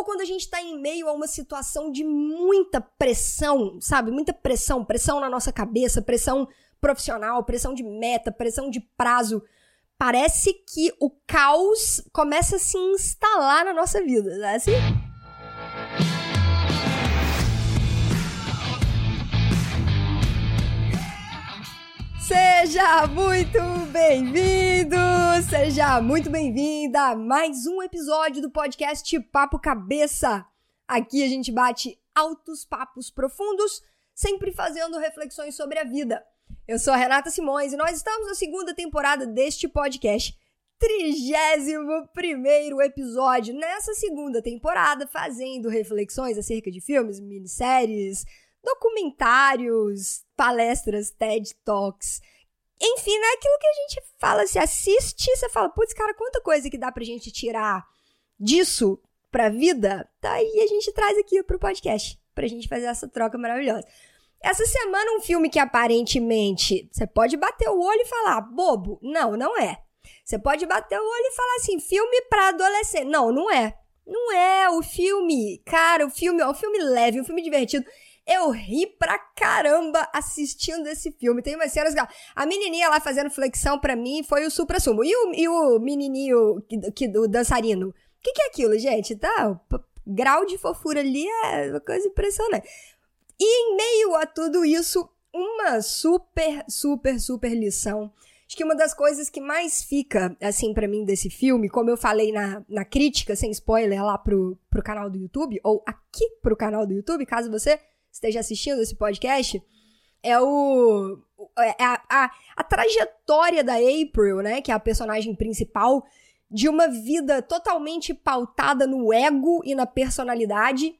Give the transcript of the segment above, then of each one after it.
ou quando a gente está em meio a uma situação de muita pressão, sabe? Muita pressão, pressão na nossa cabeça, pressão profissional, pressão de meta, pressão de prazo. Parece que o caos começa a se instalar na nossa vida, não é assim? Seja muito bem-vindo, seja muito bem-vinda a mais um episódio do podcast Papo Cabeça. Aqui a gente bate altos papos profundos, sempre fazendo reflexões sobre a vida. Eu sou a Renata Simões e nós estamos na segunda temporada deste podcast, 31 episódio nessa segunda temporada, fazendo reflexões acerca de filmes, minisséries, documentários, palestras, TED Talks. Enfim, é aquilo que a gente fala, se assiste, você fala, putz, cara, quanta coisa que dá pra gente tirar disso pra vida, tá aí a gente traz aqui pro podcast, pra gente fazer essa troca maravilhosa. Essa semana, um filme que aparentemente você pode bater o olho e falar, bobo. Não, não é. Você pode bater o olho e falar assim, filme pra adolescente. Não, não é. Não é o filme. Cara, o filme é um filme leve, um filme divertido. Eu ri pra caramba assistindo esse filme. Tem umas cenas. A menininha lá fazendo flexão pra mim foi o supra-sumo. E o, e o menininho, que, que, o dançarino? O que, que é aquilo, gente? Tá? Grau de fofura ali é uma coisa impressionante. E em meio a tudo isso, uma super, super, super lição. Acho que uma das coisas que mais fica, assim, para mim desse filme, como eu falei na, na crítica, sem spoiler, lá pro, pro canal do YouTube, ou aqui pro canal do YouTube, caso você esteja assistindo esse podcast, é o. É a, a, a trajetória da April, né? Que é a personagem principal, de uma vida totalmente pautada no ego e na personalidade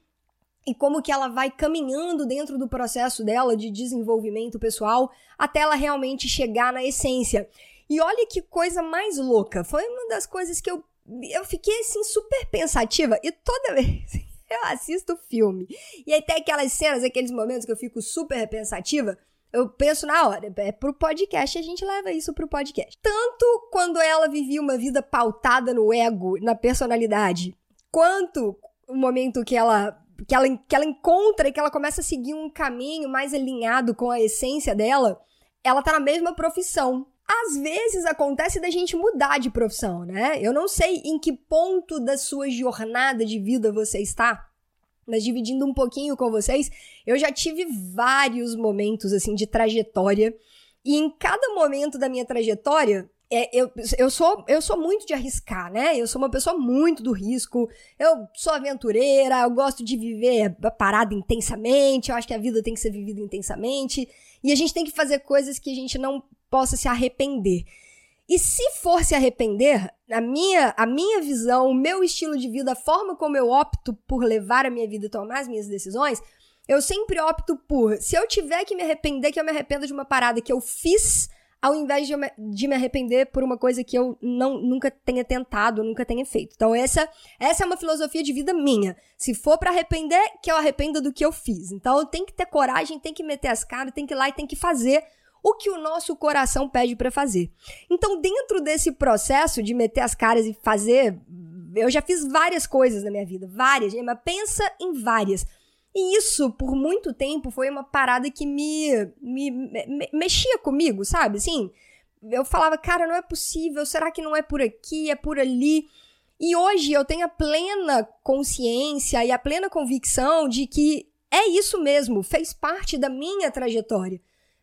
e como que ela vai caminhando dentro do processo dela de desenvolvimento pessoal até ela realmente chegar na essência. E olha que coisa mais louca. Foi uma das coisas que eu eu fiquei assim super pensativa e toda vez eu assisto o filme. E aí tem aquelas cenas, aqueles momentos que eu fico super pensativa. Eu penso na hora, é pro podcast, a gente leva isso pro podcast. Tanto quando ela vivia uma vida pautada no ego, na personalidade, quanto o momento que ela que ela, que ela encontra e que ela começa a seguir um caminho mais alinhado com a essência dela, ela tá na mesma profissão. Às vezes acontece da gente mudar de profissão, né? Eu não sei em que ponto da sua jornada de vida você está, mas dividindo um pouquinho com vocês, eu já tive vários momentos assim de trajetória e em cada momento da minha trajetória é, eu, eu, sou, eu sou muito de arriscar, né? Eu sou uma pessoa muito do risco. Eu sou aventureira, eu gosto de viver parada intensamente. Eu acho que a vida tem que ser vivida intensamente. E a gente tem que fazer coisas que a gente não possa se arrepender. E se for se arrepender, a minha, a minha visão, o meu estilo de vida, a forma como eu opto por levar a minha vida e tomar as minhas decisões, eu sempre opto por, se eu tiver que me arrepender, que eu me arrependa de uma parada que eu fiz ao invés de, me, de me arrepender por uma coisa que eu não, nunca tenha tentado, nunca tenha feito. Então, essa, essa é uma filosofia de vida minha. Se for para arrepender, que eu arrependa do que eu fiz. Então, tem que ter coragem, tem que meter as caras, tem que ir lá e tem que fazer o que o nosso coração pede para fazer. Então, dentro desse processo de meter as caras e fazer, eu já fiz várias coisas na minha vida, várias, mas pensa em várias. E isso, por muito tempo, foi uma parada que me, me, me, mexia comigo, sabe? Assim, eu falava, cara, não é possível, será que não é por aqui, é por ali? E hoje eu tenho a plena consciência e a plena convicção de que é isso mesmo, fez parte da minha trajetória.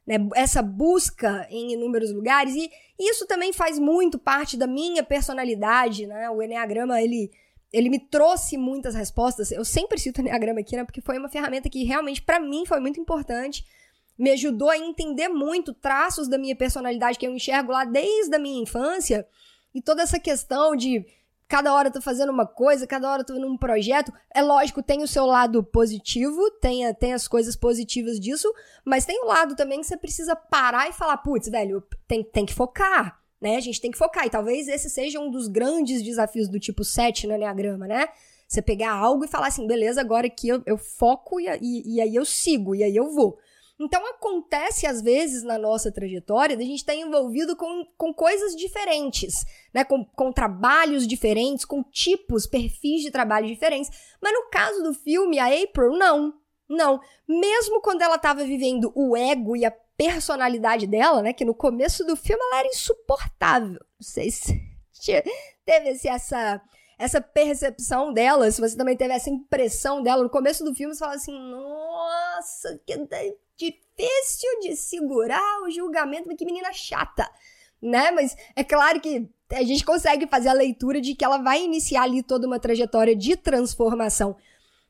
Né? Essa busca em inúmeros lugares, e isso também faz muito parte da minha personalidade, né? O Enneagrama, ele ele me trouxe muitas respostas. Eu sempre cito o Enneagrama aqui, né? Porque foi uma ferramenta que realmente, para mim, foi muito importante. Me ajudou a entender muito traços da minha personalidade que eu enxergo lá desde a minha infância. E toda essa questão de cada hora tô fazendo uma coisa, cada hora tô num projeto. É lógico, tem o seu lado positivo, tem, tem as coisas positivas disso, mas tem o lado também que você precisa parar e falar, putz, velho, tem, tem que focar né? A gente tem que focar. E talvez esse seja um dos grandes desafios do tipo 7 no Enneagrama, né? Você pegar algo e falar assim, beleza, agora aqui eu, eu foco e, e, e, aí eu sigo, e aí eu vou. Então acontece às vezes na nossa trajetória da gente estar tá envolvido com, com coisas diferentes, né? Com, com trabalhos diferentes, com tipos, perfis de trabalho diferentes. Mas no caso do filme, a April, não. Não. Mesmo quando ela estava vivendo o ego e a personalidade dela, né? Que no começo do filme ela era insuportável. Não sei se teve esse, essa, essa percepção dela, se você também teve essa impressão dela. No começo do filme você fala assim, nossa, que difícil de segurar o julgamento, que menina chata, né? Mas é claro que a gente consegue fazer a leitura de que ela vai iniciar ali toda uma trajetória de transformação.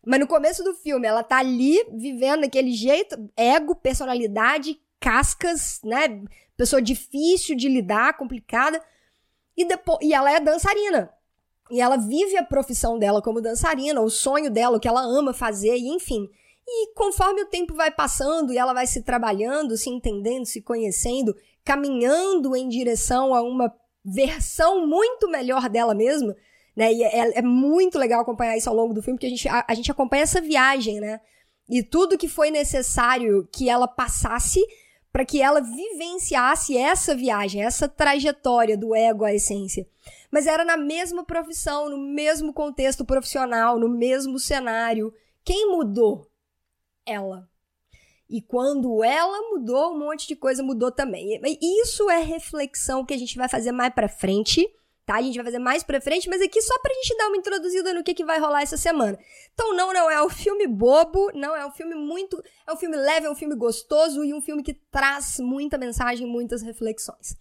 Mas no começo do filme, ela tá ali vivendo daquele jeito, ego, personalidade, cascas, né? Pessoa difícil de lidar, complicada. E, depois, e ela é dançarina. E ela vive a profissão dela como dançarina, o sonho dela, o que ela ama fazer, e enfim. E conforme o tempo vai passando e ela vai se trabalhando, se entendendo, se conhecendo, caminhando em direção a uma versão muito melhor dela mesma, né? E é, é muito legal acompanhar isso ao longo do filme, porque a gente, a, a gente acompanha essa viagem, né? E tudo que foi necessário que ela passasse para que ela vivenciasse essa viagem, essa trajetória do ego à essência. Mas era na mesma profissão, no mesmo contexto profissional, no mesmo cenário. Quem mudou? Ela. E quando ela mudou, um monte de coisa mudou também. E isso é reflexão que a gente vai fazer mais pra frente, tá? A gente vai fazer mais pra frente, mas aqui só pra gente dar uma introduzida no que, que vai rolar essa semana. Então, não, não é um filme bobo, não, é um filme muito. É um filme leve, é um filme gostoso e um filme que traz muita mensagem, muitas reflexões.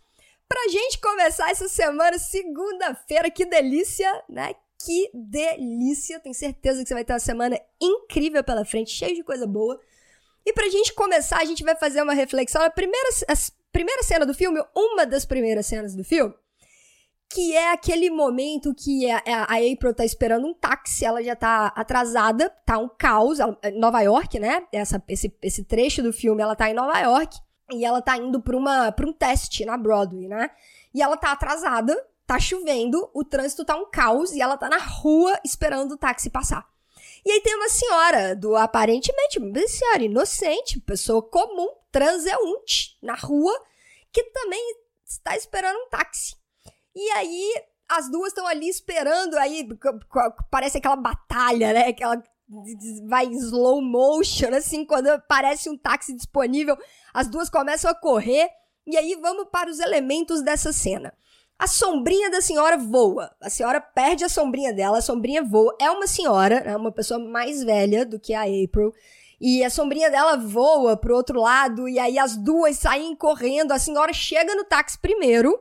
Pra gente começar essa semana, segunda-feira, que delícia, né? Que delícia! Tenho certeza que você vai ter uma semana incrível pela frente, cheia de coisa boa. E pra gente começar, a gente vai fazer uma reflexão. A primeira, primeira cena do filme, uma das primeiras cenas do filme, que é aquele momento que a, a April tá esperando um táxi, ela já tá atrasada, tá um caos, ela, é Nova York, né? Essa, esse, esse trecho do filme, ela tá em Nova York, e ela tá indo pra, uma, pra um teste na Broadway, né? E ela tá atrasada, tá chovendo, o trânsito tá um caos e ela tá na rua esperando o táxi passar. E aí tem uma senhora, do aparentemente, uma senhora inocente, pessoa comum, transeunte, na rua, que também está esperando um táxi. E aí as duas estão ali esperando, aí parece aquela batalha, né? Aquela vai em slow motion, assim, quando aparece um táxi disponível, as duas começam a correr. E aí vamos para os elementos dessa cena. A sombrinha da senhora voa. A senhora perde a sombrinha dela, a sombrinha voa. É uma senhora, é uma pessoa mais velha do que a April. E a sombrinha dela voa pro outro lado, e aí as duas saem correndo. A senhora chega no táxi primeiro,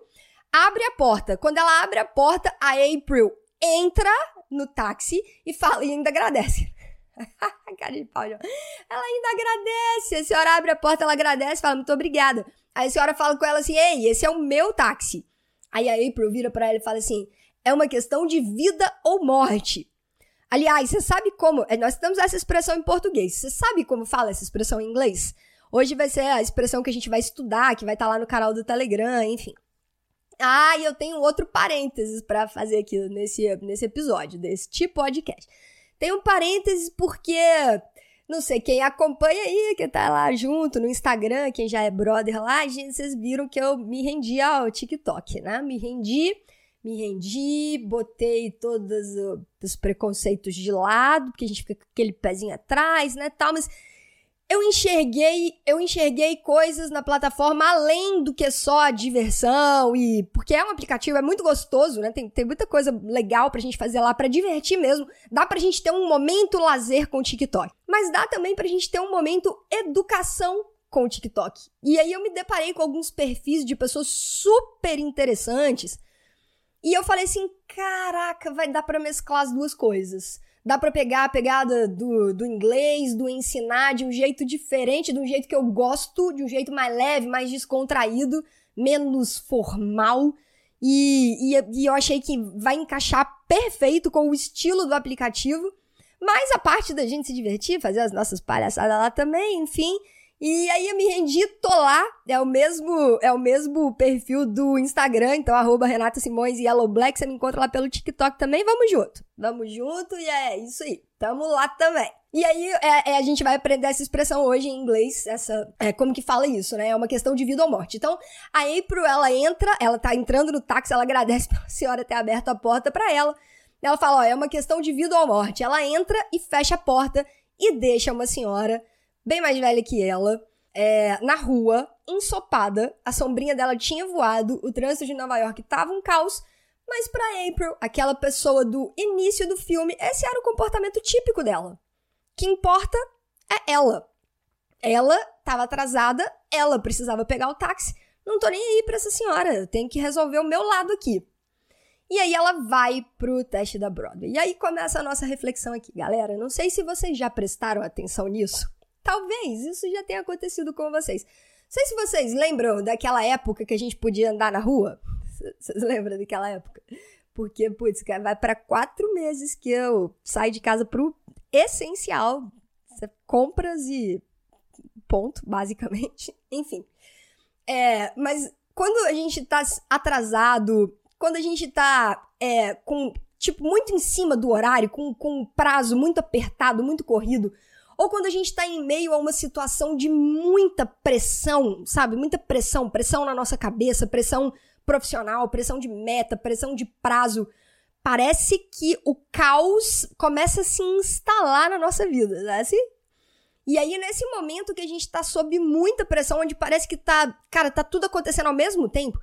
abre a porta. Quando ela abre a porta, a April entra no táxi e fala e ainda agradece. Cara de pau, Ela ainda agradece. A senhora abre a porta, ela agradece, fala muito obrigada. Aí a senhora fala com ela assim: Ei, esse é o meu táxi. Aí a April vira para ela e fala assim: é uma questão de vida ou morte. Aliás, você sabe como. É, nós temos essa expressão em português. Você sabe como fala essa expressão em inglês? Hoje vai ser a expressão que a gente vai estudar, que vai estar tá lá no canal do Telegram, enfim. Ah, e eu tenho outro parênteses para fazer aqui nesse, nesse episódio, desse podcast. Tem um parênteses porque não sei, quem acompanha aí, que tá lá junto no Instagram, quem já é brother lá, gente, vocês viram que eu me rendi ao TikTok, né? Me rendi, me rendi, botei todos os preconceitos de lado, porque a gente fica com aquele pezinho atrás, né, tal, mas eu enxerguei, eu enxerguei coisas na plataforma além do que só a diversão e porque é um aplicativo, é muito gostoso, né? Tem, tem muita coisa legal pra gente fazer lá para divertir mesmo. Dá pra gente ter um momento lazer com o TikTok, mas dá também pra gente ter um momento educação com o TikTok. E aí eu me deparei com alguns perfis de pessoas super interessantes. E eu falei assim, caraca, vai dar para mesclar as duas coisas. Dá para pegar a pegada do, do inglês, do ensinar de um jeito diferente, de um jeito que eu gosto, de um jeito mais leve, mais descontraído, menos formal. E, e, e eu achei que vai encaixar perfeito com o estilo do aplicativo. Mas a parte da gente se divertir, fazer as nossas palhaçadas lá também, enfim. E aí eu me rendi, tô lá, é o mesmo, é o mesmo perfil do Instagram, então arroba Renata Simões e Yellow Black, você me encontra lá pelo TikTok também, vamos junto. Vamos junto e é isso aí, tamo lá também. E aí é, é, a gente vai aprender essa expressão hoje em inglês, essa, é, como que fala isso, né? É uma questão de vida ou morte. Então, a April, ela entra, ela tá entrando no táxi, ela agradece pela senhora ter aberto a porta para ela. Ela fala, ó, é uma questão de vida ou morte. Ela entra e fecha a porta e deixa uma senhora bem mais velha que ela, é, na rua, ensopada. A sombrinha dela tinha voado, o trânsito de Nova York tava um caos. Mas para April, aquela pessoa do início do filme, esse era o comportamento típico dela. O que importa é ela. Ela estava atrasada, ela precisava pegar o táxi. Não tô nem aí pra essa senhora, eu tenho que resolver o meu lado aqui. E aí ela vai pro teste da Broadway. E aí começa a nossa reflexão aqui, galera. Não sei se vocês já prestaram atenção nisso, Talvez isso já tenha acontecido com vocês. Não sei se vocês lembram daquela época que a gente podia andar na rua. Vocês lembram daquela época? Porque, putz, vai para quatro meses que eu saio de casa pro essencial. Compras e ponto, basicamente. Enfim. É, mas quando a gente tá atrasado, quando a gente tá é, com, tipo, muito em cima do horário, com, com um prazo muito apertado, muito corrido, ou quando a gente está em meio a uma situação de muita pressão, sabe? Muita pressão, pressão na nossa cabeça, pressão profissional, pressão de meta, pressão de prazo. Parece que o caos começa a se instalar na nossa vida, né? Assim? E aí, nesse momento que a gente tá sob muita pressão, onde parece que tá, cara, tá tudo acontecendo ao mesmo tempo,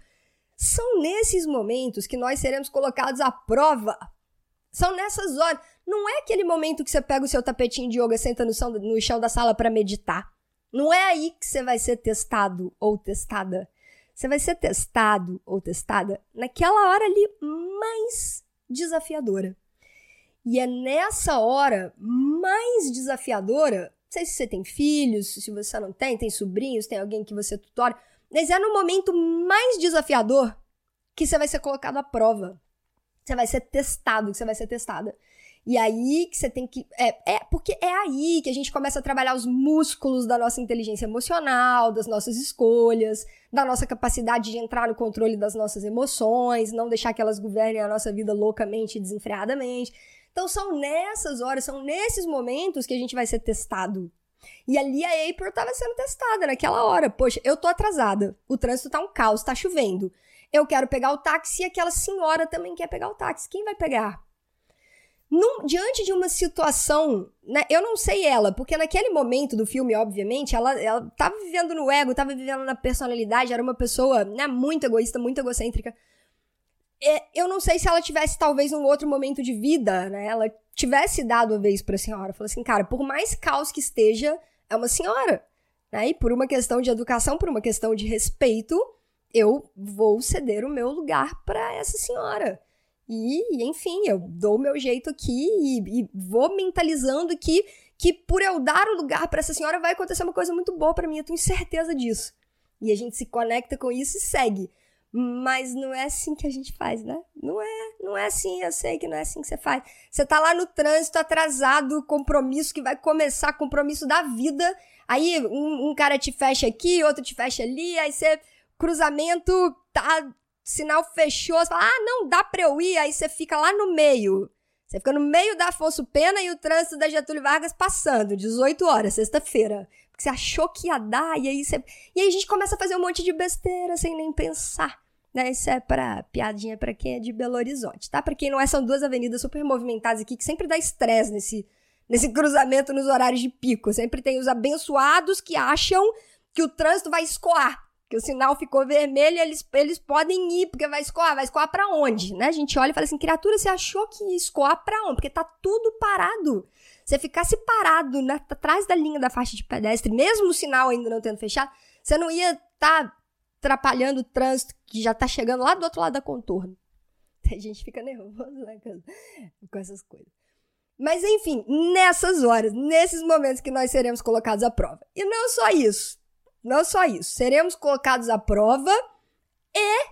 são nesses momentos que nós seremos colocados à prova. São nessas horas. Não é aquele momento que você pega o seu tapetinho de yoga, senta no chão, da sala para meditar. Não é aí que você vai ser testado ou testada. Você vai ser testado ou testada naquela hora ali mais desafiadora. E é nessa hora mais desafiadora, não sei se você tem filhos, se você não tem, tem sobrinhos, tem alguém que você tutora, mas é no momento mais desafiador que você vai ser colocado à prova. Você vai ser testado, que você vai ser testada. E aí que você tem que. É, é porque é aí que a gente começa a trabalhar os músculos da nossa inteligência emocional, das nossas escolhas, da nossa capacidade de entrar no controle das nossas emoções, não deixar que elas governem a nossa vida loucamente e desenfreadamente. Então são nessas horas, são nesses momentos que a gente vai ser testado. E ali a April estava sendo testada naquela hora. Poxa, eu tô atrasada. O trânsito tá um caos, tá chovendo. Eu quero pegar o táxi e aquela senhora também quer pegar o táxi. Quem vai pegar? Num, diante de uma situação, né? Eu não sei ela, porque naquele momento do filme, obviamente, ela, ela tava vivendo no ego, tava vivendo na personalidade, era uma pessoa, né, muito egoísta, muito egocêntrica. É, eu não sei se ela tivesse, talvez, um outro momento de vida, né? Ela tivesse dado a vez pra senhora. Falou assim, cara, por mais caos que esteja, é uma senhora. Né? E por uma questão de educação, por uma questão de respeito, eu vou ceder o meu lugar para essa senhora. E, enfim, eu dou o meu jeito aqui e, e vou mentalizando que, que por eu dar o lugar para essa senhora vai acontecer uma coisa muito boa para mim, eu tenho certeza disso. E a gente se conecta com isso e segue. Mas não é assim que a gente faz, né? Não é, não é assim, eu sei que não é assim que você faz. Você tá lá no trânsito atrasado, compromisso que vai começar, compromisso da vida. Aí um, um cara te fecha aqui, outro te fecha ali, aí você cruzamento tá sinal fechou, você fala, ah, não dá pra eu ir, aí você fica lá no meio. Você fica no meio da Afonso Pena e o trânsito da Getúlio Vargas passando, 18 horas, sexta-feira. Você achou que ia dar, e aí você. E aí a gente começa a fazer um monte de besteira sem nem pensar. Né? Isso é pra piadinha para quem é de Belo Horizonte, tá? Pra quem não é, são duas avenidas super movimentadas aqui que sempre dá estresse nesse, nesse cruzamento nos horários de pico. Sempre tem os abençoados que acham que o trânsito vai escoar que o sinal ficou vermelho, eles, eles podem ir, porque vai escoar. Vai escoar para onde? Né? A gente olha e fala assim, criatura, você achou que ia escoar para onde? Porque tá tudo parado. Você ficasse parado na, atrás da linha da faixa de pedestre, mesmo o sinal ainda não tendo fechado, você não ia estar tá atrapalhando o trânsito que já tá chegando lá do outro lado da contorno. A gente fica nervoso né, com essas coisas. Mas enfim, nessas horas, nesses momentos que nós seremos colocados à prova. E não só isso. Não só isso, seremos colocados à prova e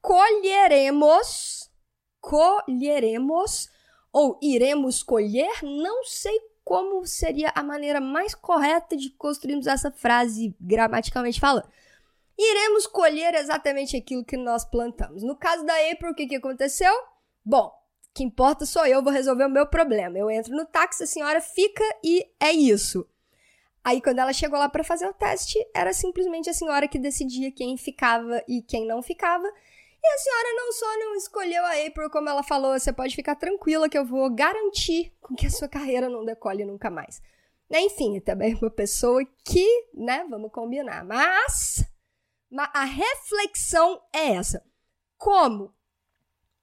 colheremos, colheremos, ou iremos colher, não sei como seria a maneira mais correta de construirmos essa frase gramaticalmente falando. Iremos colher exatamente aquilo que nós plantamos. No caso da April, o que, que aconteceu? Bom, que importa sou eu, vou resolver o meu problema. Eu entro no táxi, a senhora fica e é isso. Aí, quando ela chegou lá para fazer o teste, era simplesmente a senhora que decidia quem ficava e quem não ficava. E a senhora não só não escolheu a April, como ela falou, você pode ficar tranquila que eu vou garantir com que a sua carreira não decole nunca mais. Enfim, também uma pessoa que, né, vamos combinar. Mas, a reflexão é essa. Como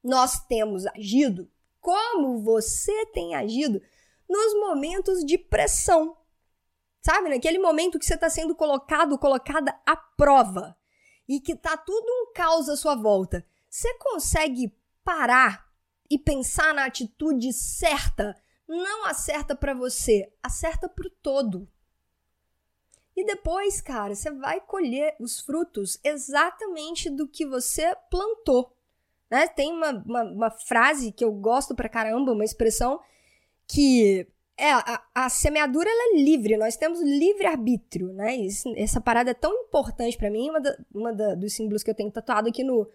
nós temos agido, como você tem agido nos momentos de pressão Sabe? Naquele momento que você está sendo colocado, colocada à prova e que tá tudo um caos à sua volta. Você consegue parar e pensar na atitude certa? Não acerta para você, acerta pro todo. E depois, cara, você vai colher os frutos exatamente do que você plantou. Né? Tem uma, uma, uma frase que eu gosto pra caramba, uma expressão que é, a, a semeadura ela é livre, nós temos livre-arbítrio, né? Isso, essa parada é tão importante para mim, uma, da, uma da, dos símbolos que eu tenho tatuado aqui no,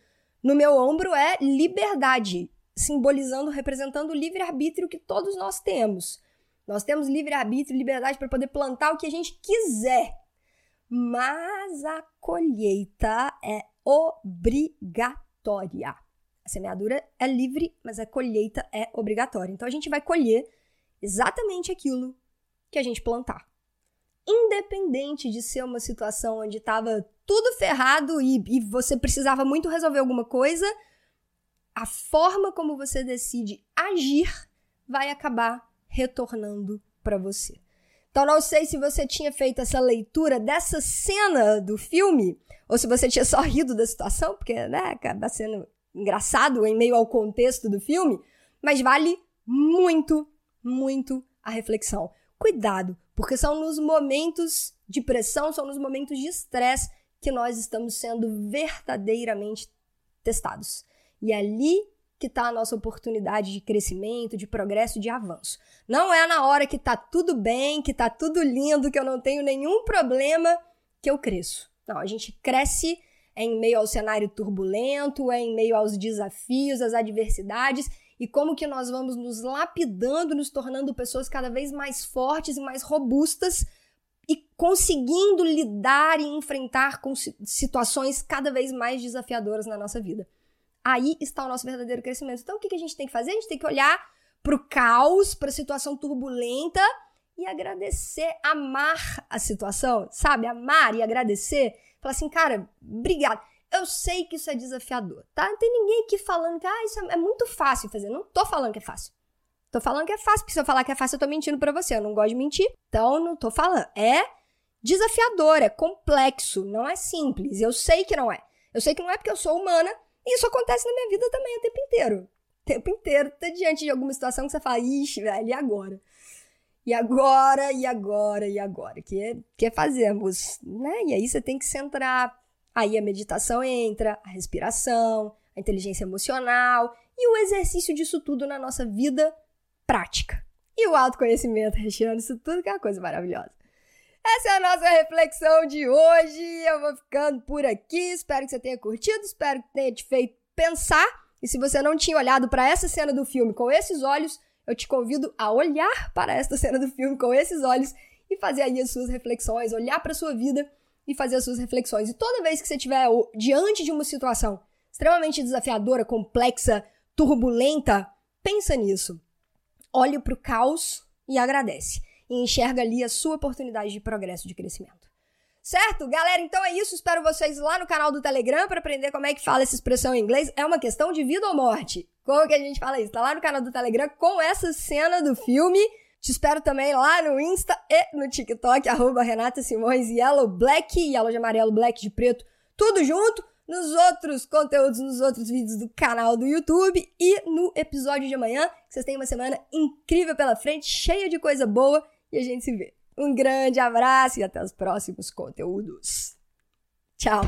no meu ombro é liberdade, simbolizando, representando o livre-arbítrio que todos nós temos. Nós temos livre-arbítrio, liberdade para poder plantar o que a gente quiser. Mas a colheita é obrigatória. A semeadura é livre, mas a colheita é obrigatória. Então a gente vai colher exatamente aquilo que a gente plantar. Independente de ser uma situação onde estava tudo ferrado e, e você precisava muito resolver alguma coisa, a forma como você decide agir vai acabar retornando para você. Então, não sei se você tinha feito essa leitura dessa cena do filme, ou se você tinha só rido da situação, porque né, acaba sendo engraçado em meio ao contexto do filme, mas vale muito muito a reflexão. Cuidado, porque são nos momentos de pressão, são nos momentos de estresse que nós estamos sendo verdadeiramente testados. E é ali que está a nossa oportunidade de crescimento, de progresso, de avanço. Não é na hora que está tudo bem, que está tudo lindo, que eu não tenho nenhum problema, que eu cresço. Não, a gente cresce em meio ao cenário turbulento, em meio aos desafios, às adversidades e como que nós vamos nos lapidando, nos tornando pessoas cada vez mais fortes e mais robustas e conseguindo lidar e enfrentar com situações cada vez mais desafiadoras na nossa vida. Aí está o nosso verdadeiro crescimento. Então, o que a gente tem que fazer? A gente tem que olhar para o caos, para a situação turbulenta e agradecer, amar a situação, sabe? Amar e agradecer. Falar assim, cara, obrigado. Eu sei que isso é desafiador, tá? Não tem ninguém aqui falando que ah, isso é, é muito fácil fazer. Não tô falando que é fácil. Tô falando que é fácil, porque se eu falar que é fácil, eu tô mentindo para você. Eu não gosto de mentir, então não tô falando. É desafiador, é complexo, não é simples. Eu sei que não é. Eu sei que não é porque eu sou humana e isso acontece na minha vida também o tempo inteiro. O tempo inteiro, tá diante de alguma situação que você fala, ixi, velho, e agora? E agora, e agora, e agora? Que, que fazemos, né? E aí você tem que centrar, Aí a meditação entra, a respiração, a inteligência emocional e o exercício disso tudo na nossa vida prática. E o autoconhecimento recheando isso tudo, que é uma coisa maravilhosa. Essa é a nossa reflexão de hoje. Eu vou ficando por aqui. Espero que você tenha curtido, espero que tenha te feito pensar. E se você não tinha olhado para essa cena do filme com esses olhos, eu te convido a olhar para esta cena do filme com esses olhos e fazer aí as suas reflexões, olhar para sua vida e fazer as suas reflexões. E toda vez que você estiver diante de uma situação extremamente desafiadora, complexa, turbulenta, pensa nisso. Olhe para o caos e agradece. E enxerga ali a sua oportunidade de progresso, de crescimento. Certo? Galera, então é isso. Espero vocês lá no canal do Telegram para aprender como é que fala essa expressão em inglês. É uma questão de vida ou morte. Como que a gente fala isso? Tá lá no canal do Telegram com essa cena do filme te espero também lá no Insta e no TikTok, arroba Renata Simões, Yellow Black, Yellow de amarelo, Black de preto, tudo junto nos outros conteúdos, nos outros vídeos do canal do YouTube e no episódio de amanhã. Vocês têm uma semana incrível pela frente, cheia de coisa boa e a gente se vê. Um grande abraço e até os próximos conteúdos. Tchau!